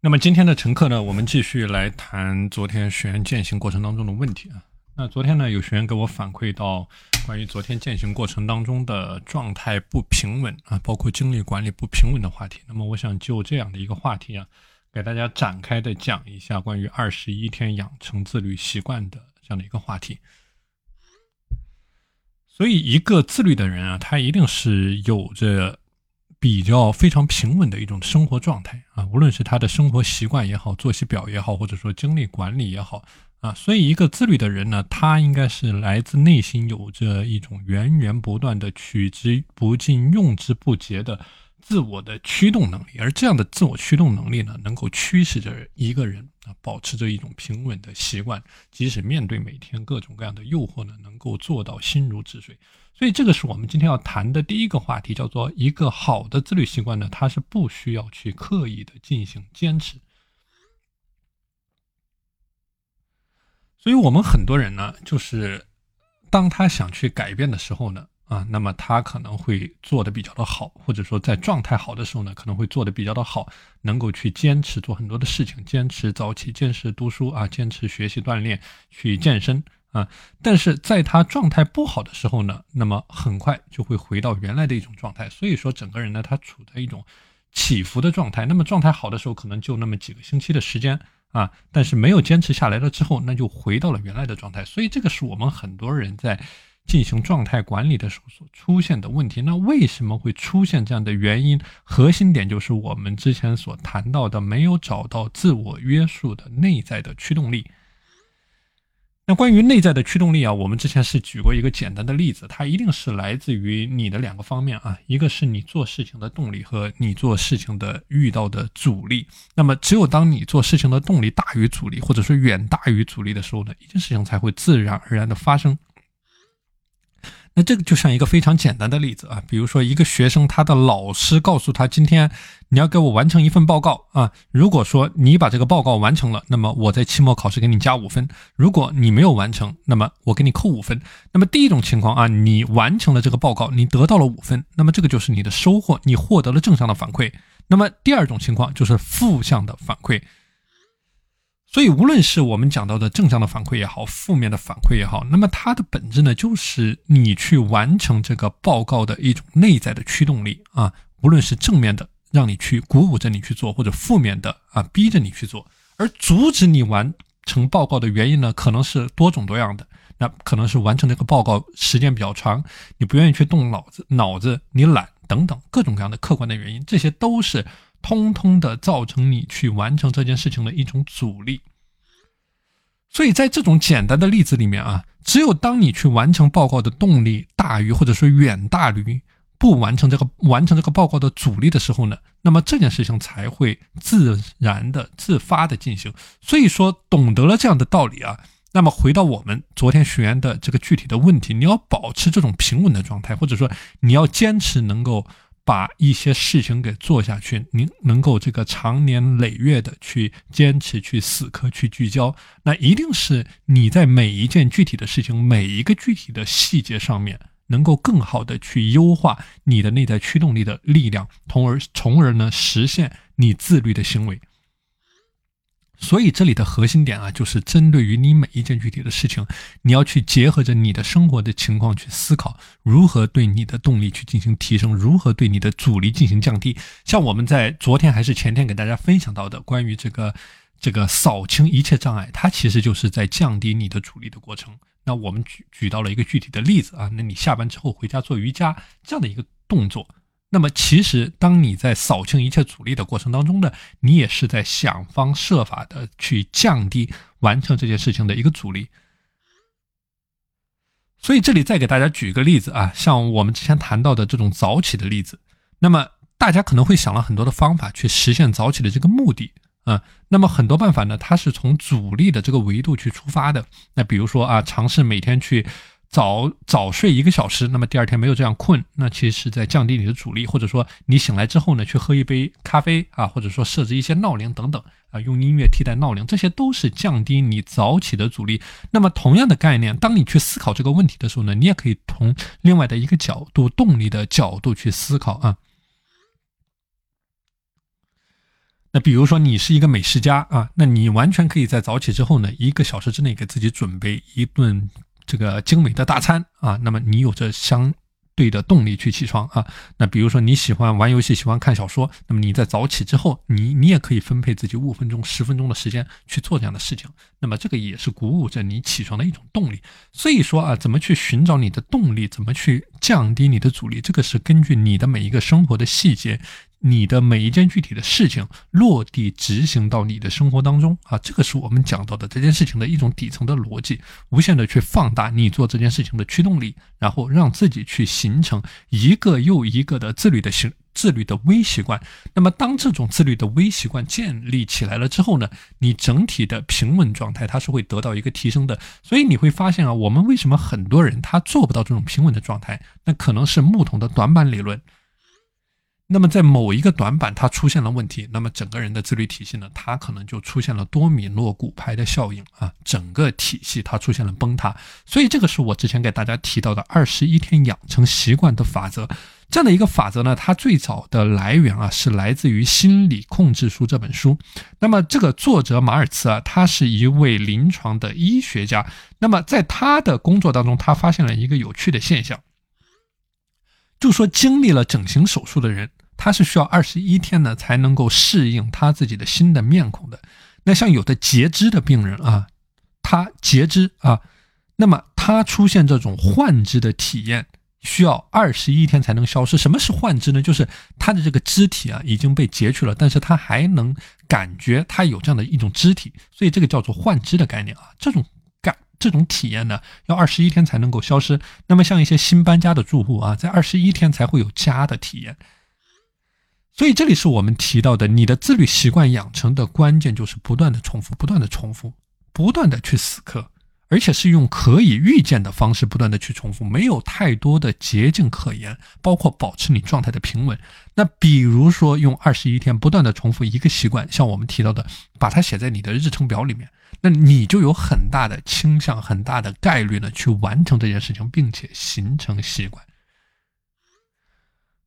那么今天的乘客呢，我们继续来谈昨天学员践行过程当中的问题啊。那昨天呢，有学员给我反馈到关于昨天践行过程当中的状态不平稳啊，包括精力管理不平稳的话题。那么我想就这样的一个话题啊，给大家展开的讲一下关于二十一天养成自律习惯的这样的一个话题。所以，一个自律的人啊，他一定是有着比较非常平稳的一种生活状态啊，无论是他的生活习惯也好，作息表也好，或者说精力管理也好啊。所以，一个自律的人呢，他应该是来自内心有着一种源源不断的取之不尽、用之不竭的。自我的驱动能力，而这样的自我驱动能力呢，能够驱使着一个人啊，保持着一种平稳的习惯，即使面对每天各种各样的诱惑呢，能够做到心如止水。所以，这个是我们今天要谈的第一个话题，叫做一个好的自律习惯呢，它是不需要去刻意的进行坚持。所以我们很多人呢，就是当他想去改变的时候呢。啊，那么他可能会做的比较的好，或者说在状态好的时候呢，可能会做的比较的好，能够去坚持做很多的事情，坚持早起，坚持读书啊，坚持学习锻炼，去健身啊。但是在他状态不好的时候呢，那么很快就会回到原来的一种状态。所以说，整个人呢，他处在一种起伏的状态。那么状态好的时候，可能就那么几个星期的时间啊，但是没有坚持下来了之后，那就回到了原来的状态。所以这个是我们很多人在。进行状态管理的时候所出现的问题，那为什么会出现这样的原因？核心点就是我们之前所谈到的，没有找到自我约束的内在的驱动力。那关于内在的驱动力啊，我们之前是举过一个简单的例子，它一定是来自于你的两个方面啊，一个是你做事情的动力和你做事情的遇到的阻力。那么，只有当你做事情的动力大于阻力，或者说远大于阻力的时候呢，一件事情才会自然而然的发生。那这个就像一个非常简单的例子啊，比如说一个学生，他的老师告诉他，今天你要给我完成一份报告啊。如果说你把这个报告完成了，那么我在期末考试给你加五分；如果你没有完成，那么我给你扣五分。那么第一种情况啊，你完成了这个报告，你得到了五分，那么这个就是你的收获，你获得了正向的反馈。那么第二种情况就是负向的反馈。所以，无论是我们讲到的正向的反馈也好，负面的反馈也好，那么它的本质呢，就是你去完成这个报告的一种内在的驱动力啊。无论是正面的，让你去鼓舞着你去做，或者负面的啊，逼着你去做。而阻止你完成报告的原因呢，可能是多种多样的。那可能是完成这个报告时间比较长，你不愿意去动脑子，脑子你懒等等各种各样的客观的原因，这些都是。通通的造成你去完成这件事情的一种阻力，所以在这种简单的例子里面啊，只有当你去完成报告的动力大于或者说远大于不完成这个完成这个报告的阻力的时候呢，那么这件事情才会自然的自发的进行。所以说，懂得了这样的道理啊，那么回到我们昨天学员的这个具体的问题，你要保持这种平稳的状态，或者说你要坚持能够。把一些事情给做下去，您能够这个长年累月的去坚持、去死磕、去聚焦，那一定是你在每一件具体的事情、每一个具体的细节上面，能够更好的去优化你的内在驱动力的力量，从而从而呢实现你自律的行为。所以这里的核心点啊，就是针对于你每一件具体的事情，你要去结合着你的生活的情况去思考，如何对你的动力去进行提升，如何对你的阻力进行降低。像我们在昨天还是前天给大家分享到的，关于这个这个扫清一切障碍，它其实就是在降低你的阻力的过程。那我们举举到了一个具体的例子啊，那你下班之后回家做瑜伽这样的一个动作。那么，其实当你在扫清一切阻力的过程当中呢，你也是在想方设法的去降低完成这件事情的一个阻力。所以，这里再给大家举一个例子啊，像我们之前谈到的这种早起的例子，那么大家可能会想了很多的方法去实现早起的这个目的啊。那么很多办法呢，它是从阻力的这个维度去出发的。那比如说啊，尝试每天去。早早睡一个小时，那么第二天没有这样困，那其实是在降低你的阻力，或者说你醒来之后呢，去喝一杯咖啡啊，或者说设置一些闹铃等等啊，用音乐替代闹铃，这些都是降低你早起的阻力。那么同样的概念，当你去思考这个问题的时候呢，你也可以从另外的一个角度，动力的角度去思考啊。那比如说你是一个美食家啊，那你完全可以在早起之后呢，一个小时之内给自己准备一顿这个精美的大餐啊。那么你有着相对的动力去起床啊。那比如说你喜欢玩游戏，喜欢看小说，那么你在早起之后，你你也可以分配自己五分钟、十分钟的时间去做这样的事情。那么这个也是鼓舞着你起床的一种动力。所以说啊，怎么去寻找你的动力，怎么去降低你的阻力，这个是根据你的每一个生活的细节。你的每一件具体的事情落地执行到你的生活当中啊，这个是我们讲到的这件事情的一种底层的逻辑，无限的去放大你做这件事情的驱动力，然后让自己去形成一个又一个的自律的行自律的微习惯。那么，当这种自律的微习惯建立起来了之后呢，你整体的平稳状态它是会得到一个提升的。所以你会发现啊，我们为什么很多人他做不到这种平稳的状态？那可能是木桶的短板理论。那么，在某一个短板它出现了问题，那么整个人的自律体系呢，它可能就出现了多米诺骨牌的效应啊，整个体系它出现了崩塌。所以，这个是我之前给大家提到的二十一天养成习惯的法则。这样的一个法则呢，它最早的来源啊，是来自于《心理控制术》这本书。那么，这个作者马尔茨啊，他是一位临床的医学家。那么，在他的工作当中，他发现了一个有趣的现象，就说经历了整形手术的人。他是需要二十一天呢才能够适应他自己的新的面孔的。那像有的截肢的病人啊，他截肢啊，那么他出现这种幻肢的体验，需要二十一天才能消失。什么是幻肢呢？就是他的这个肢体啊已经被截去了，但是他还能感觉他有这样的一种肢体，所以这个叫做幻肢的概念啊。这种感这种体验呢，要二十一天才能够消失。那么像一些新搬家的住户啊，在二十一天才会有家的体验。所以这里是我们提到的，你的自律习惯养成的关键就是不断的重复，不断的重复，不断的去死磕，而且是用可以预见的方式不断的去重复，没有太多的捷径可言，包括保持你状态的平稳。那比如说用二十一天不断的重复一个习惯，像我们提到的，把它写在你的日程表里面，那你就有很大的倾向，很大的概率呢去完成这件事情，并且形成习惯。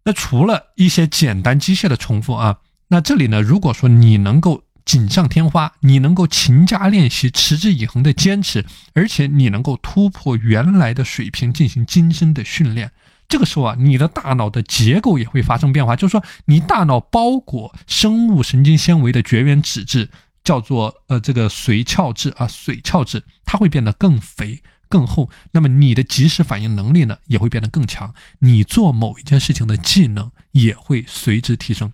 那除了一些简单机械的重复啊，那这里呢，如果说你能够锦上添花，你能够勤加练习，持之以恒的坚持，而且你能够突破原来的水平进行精深的训练，这个时候啊，你的大脑的结构也会发生变化，就是说你大脑包裹生物神经纤维的绝缘脂质叫做呃这个髓鞘质啊髓鞘质，它会变得更肥。更厚，那么你的即时反应能力呢也会变得更强，你做某一件事情的技能也会随之提升。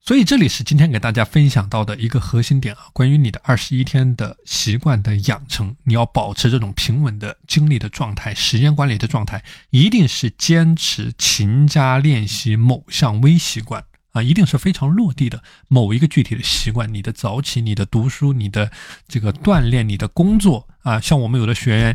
所以这里是今天给大家分享到的一个核心点啊，关于你的二十一天的习惯的养成，你要保持这种平稳的精力的状态、时间管理的状态，一定是坚持勤加练习某项微习惯。啊，一定是非常落地的某一个具体的习惯，你的早起，你的读书，你的这个锻炼，你的工作啊，像我们有的学员，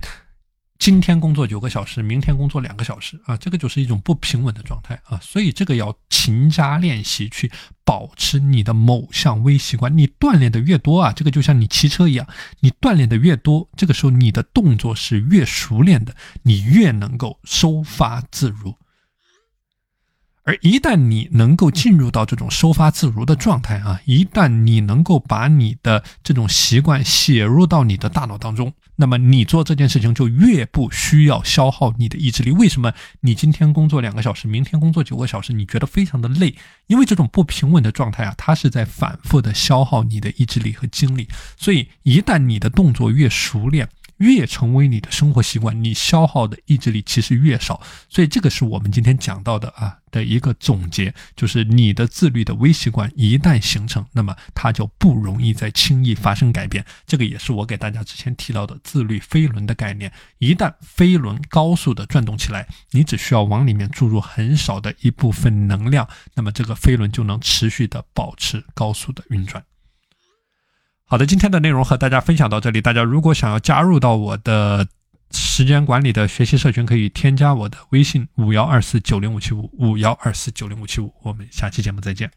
今天工作九个小时，明天工作两个小时啊，这个就是一种不平稳的状态啊，所以这个要勤加练习去保持你的某项微习惯，你锻炼的越多啊，这个就像你骑车一样，你锻炼的越多，这个时候你的动作是越熟练的，你越能够收发自如。而一旦你能够进入到这种收发自如的状态啊，一旦你能够把你的这种习惯写入到你的大脑当中，那么你做这件事情就越不需要消耗你的意志力。为什么你今天工作两个小时，明天工作九个小时，你觉得非常的累？因为这种不平稳的状态啊，它是在反复的消耗你的意志力和精力。所以一旦你的动作越熟练，越成为你的生活习惯，你消耗的意志力其实越少，所以这个是我们今天讲到的啊的一个总结，就是你的自律的微习惯一旦形成，那么它就不容易再轻易发生改变。这个也是我给大家之前提到的自律飞轮的概念。一旦飞轮高速的转动起来，你只需要往里面注入很少的一部分能量，那么这个飞轮就能持续的保持高速的运转。好的，今天的内容和大家分享到这里。大家如果想要加入到我的时间管理的学习社群，可以添加我的微信五幺二四九零五七五五幺二四九零五七五。我们下期节目再见。